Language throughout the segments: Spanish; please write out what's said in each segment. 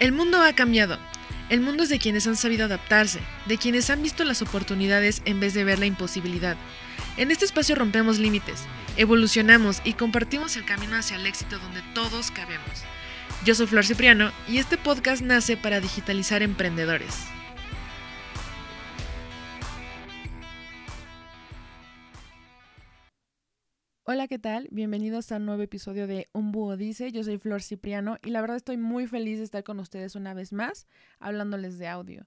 El mundo ha cambiado. El mundo es de quienes han sabido adaptarse, de quienes han visto las oportunidades en vez de ver la imposibilidad. En este espacio rompemos límites, evolucionamos y compartimos el camino hacia el éxito donde todos cabemos. Yo soy Flor Cipriano y este podcast nace para digitalizar emprendedores. Hola, ¿qué tal? Bienvenidos a un nuevo episodio de Un Búho Dice. Yo soy Flor Cipriano y la verdad estoy muy feliz de estar con ustedes una vez más hablándoles de audio.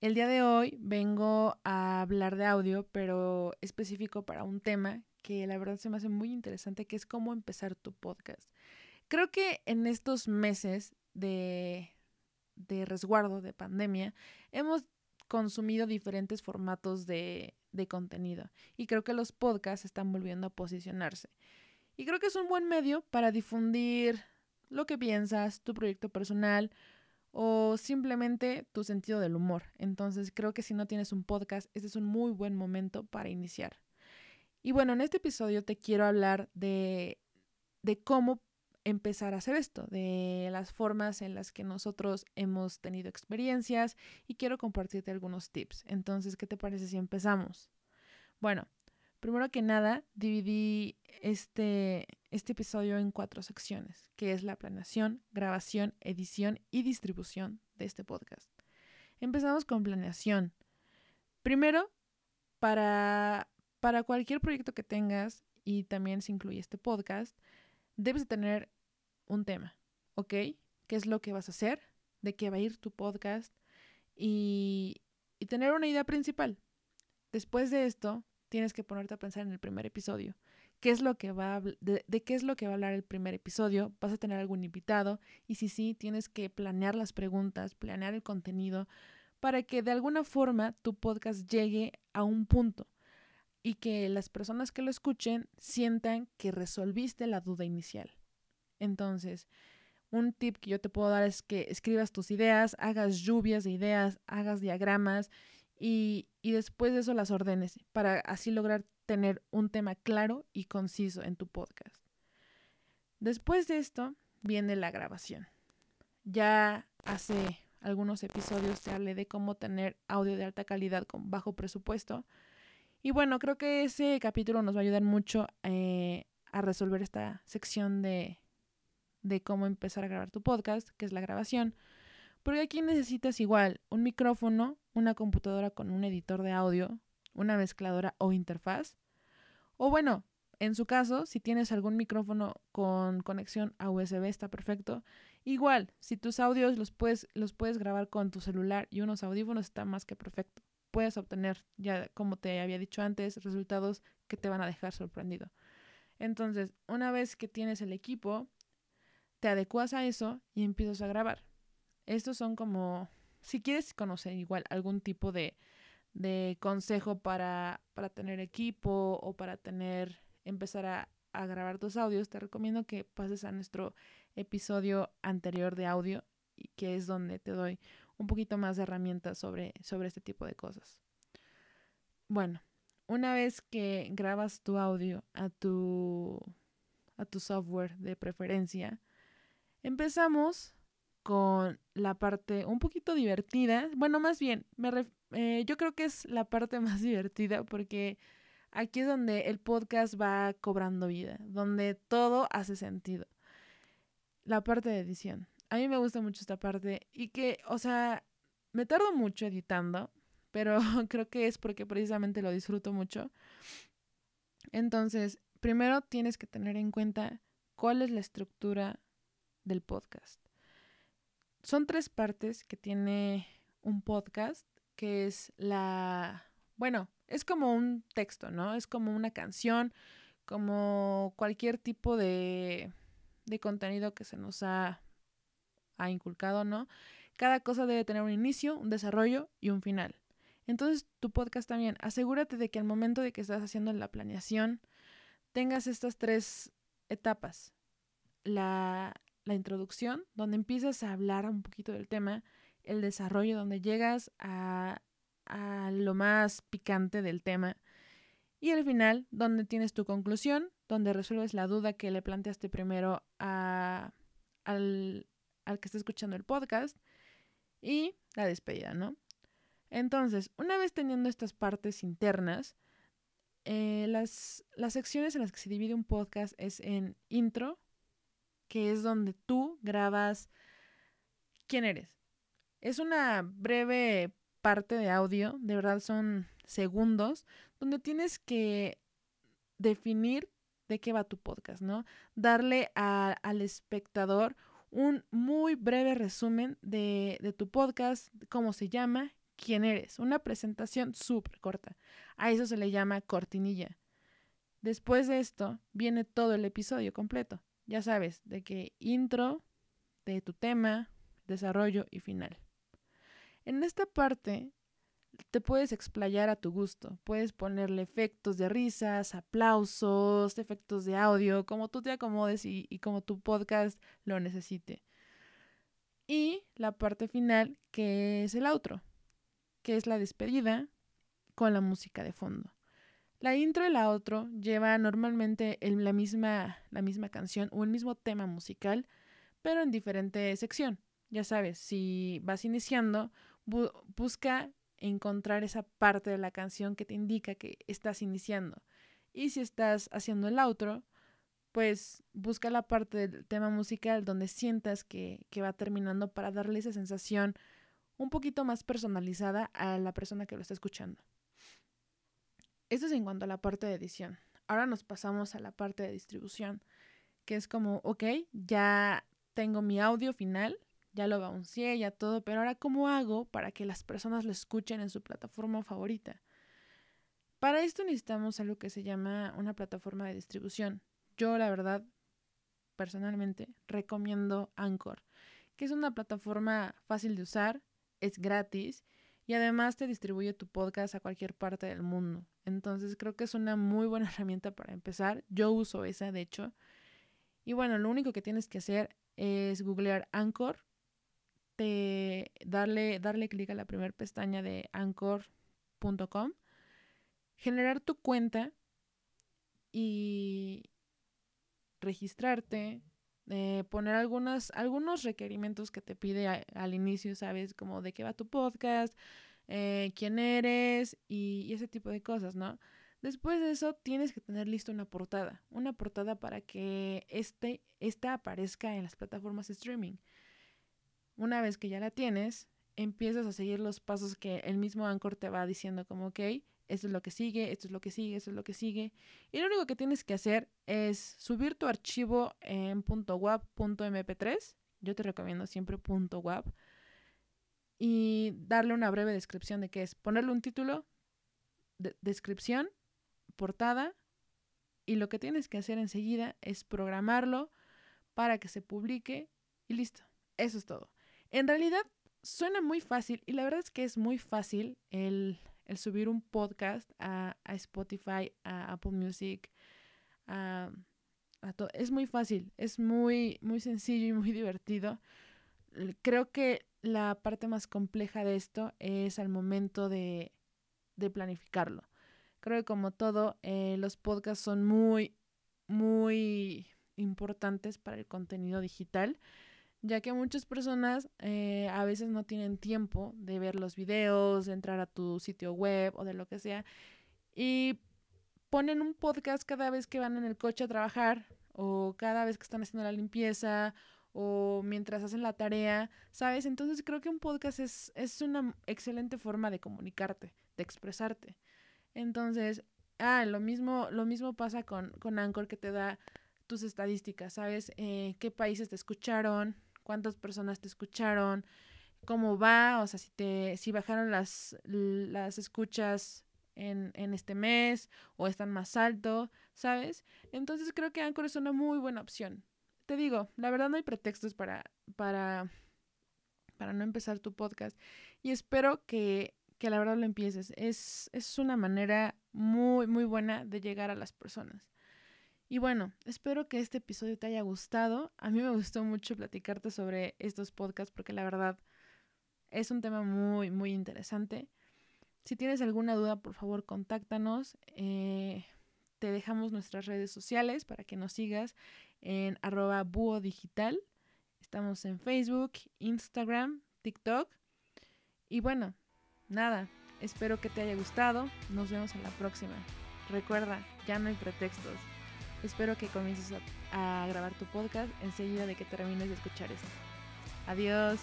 El día de hoy vengo a hablar de audio, pero específico para un tema que la verdad se me hace muy interesante, que es cómo empezar tu podcast. Creo que en estos meses de, de resguardo, de pandemia, hemos consumido diferentes formatos de, de contenido. Y creo que los podcasts están volviendo a posicionarse. Y creo que es un buen medio para difundir lo que piensas, tu proyecto personal o simplemente tu sentido del humor. Entonces creo que si no tienes un podcast, este es un muy buen momento para iniciar. Y bueno, en este episodio te quiero hablar de, de cómo empezar a hacer esto, de las formas en las que nosotros hemos tenido experiencias y quiero compartirte algunos tips. Entonces, ¿qué te parece si empezamos? Bueno, primero que nada, dividí este, este episodio en cuatro secciones, que es la planeación, grabación, edición y distribución de este podcast. Empezamos con planeación. Primero, para, para cualquier proyecto que tengas, y también se incluye este podcast, debes de tener un tema, ¿ok? ¿Qué es lo que vas a hacer? ¿De qué va a ir tu podcast? Y, y tener una idea principal. Después de esto, tienes que ponerte a pensar en el primer episodio. ¿Qué es lo que va de, de, qué es lo que va a hablar el primer episodio? ¿Vas a tener algún invitado? Y si sí, tienes que planear las preguntas, planear el contenido para que de alguna forma tu podcast llegue a un punto y que las personas que lo escuchen sientan que resolviste la duda inicial. Entonces, un tip que yo te puedo dar es que escribas tus ideas, hagas lluvias de ideas, hagas diagramas y, y después de eso las ordenes para así lograr tener un tema claro y conciso en tu podcast. Después de esto viene la grabación. Ya hace algunos episodios te hablé de cómo tener audio de alta calidad con bajo presupuesto. Y bueno, creo que ese capítulo nos va a ayudar mucho eh, a resolver esta sección de, de cómo empezar a grabar tu podcast, que es la grabación. Porque aquí necesitas igual un micrófono, una computadora con un editor de audio, una mezcladora o interfaz. O bueno, en su caso, si tienes algún micrófono con conexión a USB está perfecto. Igual, si tus audios los puedes, los puedes grabar con tu celular y unos audífonos está más que perfecto. Puedes obtener, ya como te había dicho antes, resultados que te van a dejar sorprendido. Entonces, una vez que tienes el equipo, te adecuas a eso y empiezas a grabar. Estos son como, si quieres conocer igual algún tipo de, de consejo para, para, tener equipo o para tener, empezar a, grabar tus audios, te recomiendo que pases a nuestro episodio anterior de audio, que es donde te doy un poquito más de herramientas sobre, sobre este tipo de cosas. Bueno, una vez que grabas tu audio a tu, a tu software de preferencia, Empezamos con la parte un poquito divertida. Bueno, más bien, me eh, yo creo que es la parte más divertida porque aquí es donde el podcast va cobrando vida, donde todo hace sentido. La parte de edición. A mí me gusta mucho esta parte y que, o sea, me tardo mucho editando, pero creo que es porque precisamente lo disfruto mucho. Entonces, primero tienes que tener en cuenta cuál es la estructura del podcast. Son tres partes que tiene un podcast, que es la, bueno, es como un texto, ¿no? Es como una canción, como cualquier tipo de, de contenido que se nos ha, ha inculcado, ¿no? Cada cosa debe tener un inicio, un desarrollo y un final. Entonces, tu podcast también, asegúrate de que al momento de que estás haciendo la planeación, tengas estas tres etapas. La, la introducción, donde empiezas a hablar un poquito del tema, el desarrollo, donde llegas a, a lo más picante del tema, y el final, donde tienes tu conclusión, donde resuelves la duda que le planteaste primero a, al, al que está escuchando el podcast y la despedida, ¿no? Entonces, una vez teniendo estas partes internas, eh, las, las secciones en las que se divide un podcast es en intro, que es donde tú grabas quién eres. Es una breve parte de audio, de verdad son segundos, donde tienes que definir de qué va tu podcast, ¿no? Darle al espectador un muy breve resumen de, de tu podcast, cómo se llama, quién eres. Una presentación súper corta. A eso se le llama cortinilla. Después de esto viene todo el episodio completo. Ya sabes, de qué intro, de tu tema, desarrollo y final. En esta parte te puedes explayar a tu gusto. Puedes ponerle efectos de risas, aplausos, efectos de audio, como tú te acomodes y, y como tu podcast lo necesite. Y la parte final, que es el outro que es la despedida con la música de fondo. La intro y la outro lleva normalmente la, misma, la misma canción o el mismo tema musical, pero en diferente sección. Ya sabes, si vas iniciando, busca encontrar esa parte de la canción que te indica que estás iniciando. Y si estás haciendo el outro, pues busca la parte del tema musical donde sientas que, que va terminando para darle esa sensación un poquito más personalizada a la persona que lo está escuchando. Esto es en cuanto a la parte de edición. Ahora nos pasamos a la parte de distribución, que es como, ok, ya tengo mi audio final, ya lo bouncié, ya todo, pero ahora ¿cómo hago para que las personas lo escuchen en su plataforma favorita? Para esto necesitamos algo que se llama una plataforma de distribución. Yo, la verdad, personalmente, recomiendo Anchor, que es una plataforma fácil de usar, es gratis y además te distribuye tu podcast a cualquier parte del mundo. Entonces creo que es una muy buena herramienta para empezar. Yo uso esa, de hecho. Y bueno, lo único que tienes que hacer es googlear Anchor, te, darle, darle clic a la primera pestaña de anchor.com, generar tu cuenta y registrarte, eh, poner algunas, algunos requerimientos que te pide al inicio, ¿sabes? Como de qué va tu podcast, eh, quién eres y, ese tipo de cosas, ¿no? Después de eso tienes que tener listo una portada, una portada para que este, esta aparezca en las plataformas de streaming. Una vez que ya la tienes, empiezas a seguir los pasos que el mismo Anchor te va diciendo como, ok, esto es lo que sigue, esto es lo que sigue, esto es lo que sigue. Y lo único que tienes que hacer es subir tu archivo en .wav.mp3. Yo te recomiendo siempre .wav. Y darle una breve descripción de qué es. Ponerle un título, descripción, portada. Y lo que tienes que hacer enseguida es programarlo para que se publique y listo. Eso es todo. En realidad suena muy fácil y la verdad es que es muy fácil el el subir un podcast a, Spotify, a Apple Music, a, todo. Es muy fácil, es muy, muy sencillo y muy divertido. Creo que la parte más compleja de esto es al momento de, planificarlo. Creo que como todo, eh, los podcasts son muy, muy importantes para el contenido digital ya que muchas personas eh, a veces no tienen tiempo de ver los videos, de entrar a tu sitio web o de lo que sea, y ponen un podcast cada vez que van en el coche a trabajar o cada vez que están haciendo la limpieza o mientras hacen la tarea, ¿sabes? Entonces creo que un podcast es, es una excelente forma de comunicarte, de expresarte. Entonces, ah, lo mismo, lo mismo pasa con, con Anchor que te da tus estadísticas, ¿sabes? Eh, ¿Qué países te escucharon? Cuántas personas te escucharon, cómo va, o sea, si te, si bajaron las, las escuchas en, en este mes o están más alto, ¿sabes? Entonces creo que Anchor es una muy buena opción. Te digo, la verdad no hay pretextos para, para, para no empezar tu podcast y espero que, que la verdad lo empieces. Es, es una manera muy, muy buena de llegar a las personas. Y bueno, espero que este episodio te haya gustado. A mí me gustó mucho platicarte sobre estos podcasts porque la verdad es un tema muy, muy interesante. Si tienes alguna duda, por favor, contáctanos. Eh, te dejamos nuestras redes sociales para que nos sigas en arroba búho digital. Estamos en Facebook, Instagram, TikTok. Y bueno, nada, espero que te haya gustado. Nos vemos en la próxima. Recuerda, ya no hay pretextos. Espero que comiences a, grabar tu podcast enseguida de que termines de escuchar esto. Adiós.